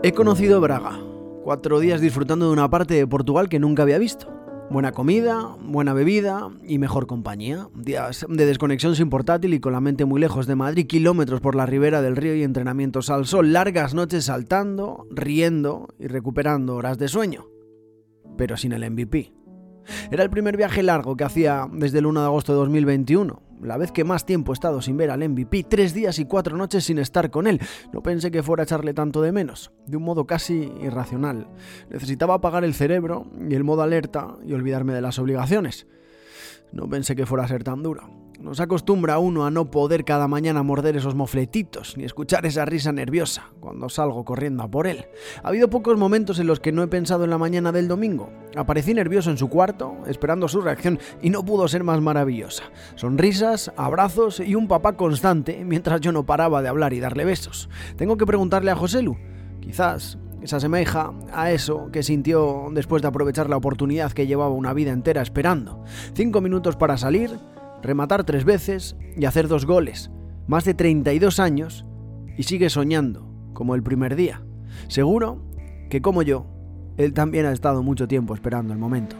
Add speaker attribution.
Speaker 1: He conocido Braga, cuatro días disfrutando de una parte de Portugal que nunca había visto. Buena comida, buena bebida y mejor compañía. Días de desconexión sin portátil y con la mente muy lejos de Madrid, kilómetros por la ribera del río y entrenamientos al sol, largas noches saltando, riendo y recuperando horas de sueño. Pero sin el MVP. Era el primer viaje largo que hacía desde el 1 de agosto de 2021, la vez que más tiempo he estado sin ver al MVP, tres días y cuatro noches sin estar con él. No pensé que fuera a echarle tanto de menos, de un modo casi irracional. Necesitaba apagar el cerebro y el modo alerta y olvidarme de las obligaciones. No pensé que fuera a ser tan duro. Nos acostumbra uno a no poder cada mañana morder esos mofletitos ni escuchar esa risa nerviosa cuando salgo corriendo a por él. Ha habido pocos momentos en los que no he pensado en la mañana del domingo. Aparecí nervioso en su cuarto, esperando su reacción, y no pudo ser más maravillosa. Sonrisas, abrazos y un papá constante mientras yo no paraba de hablar y darle besos. Tengo que preguntarle a Joselu. Quizás se asemeja a eso que sintió después de aprovechar la oportunidad que llevaba una vida entera esperando. Cinco minutos para salir, rematar tres veces y hacer dos goles. Más de 32 años y sigue soñando, como el primer día. Seguro que como yo, él también ha estado mucho tiempo esperando el momento.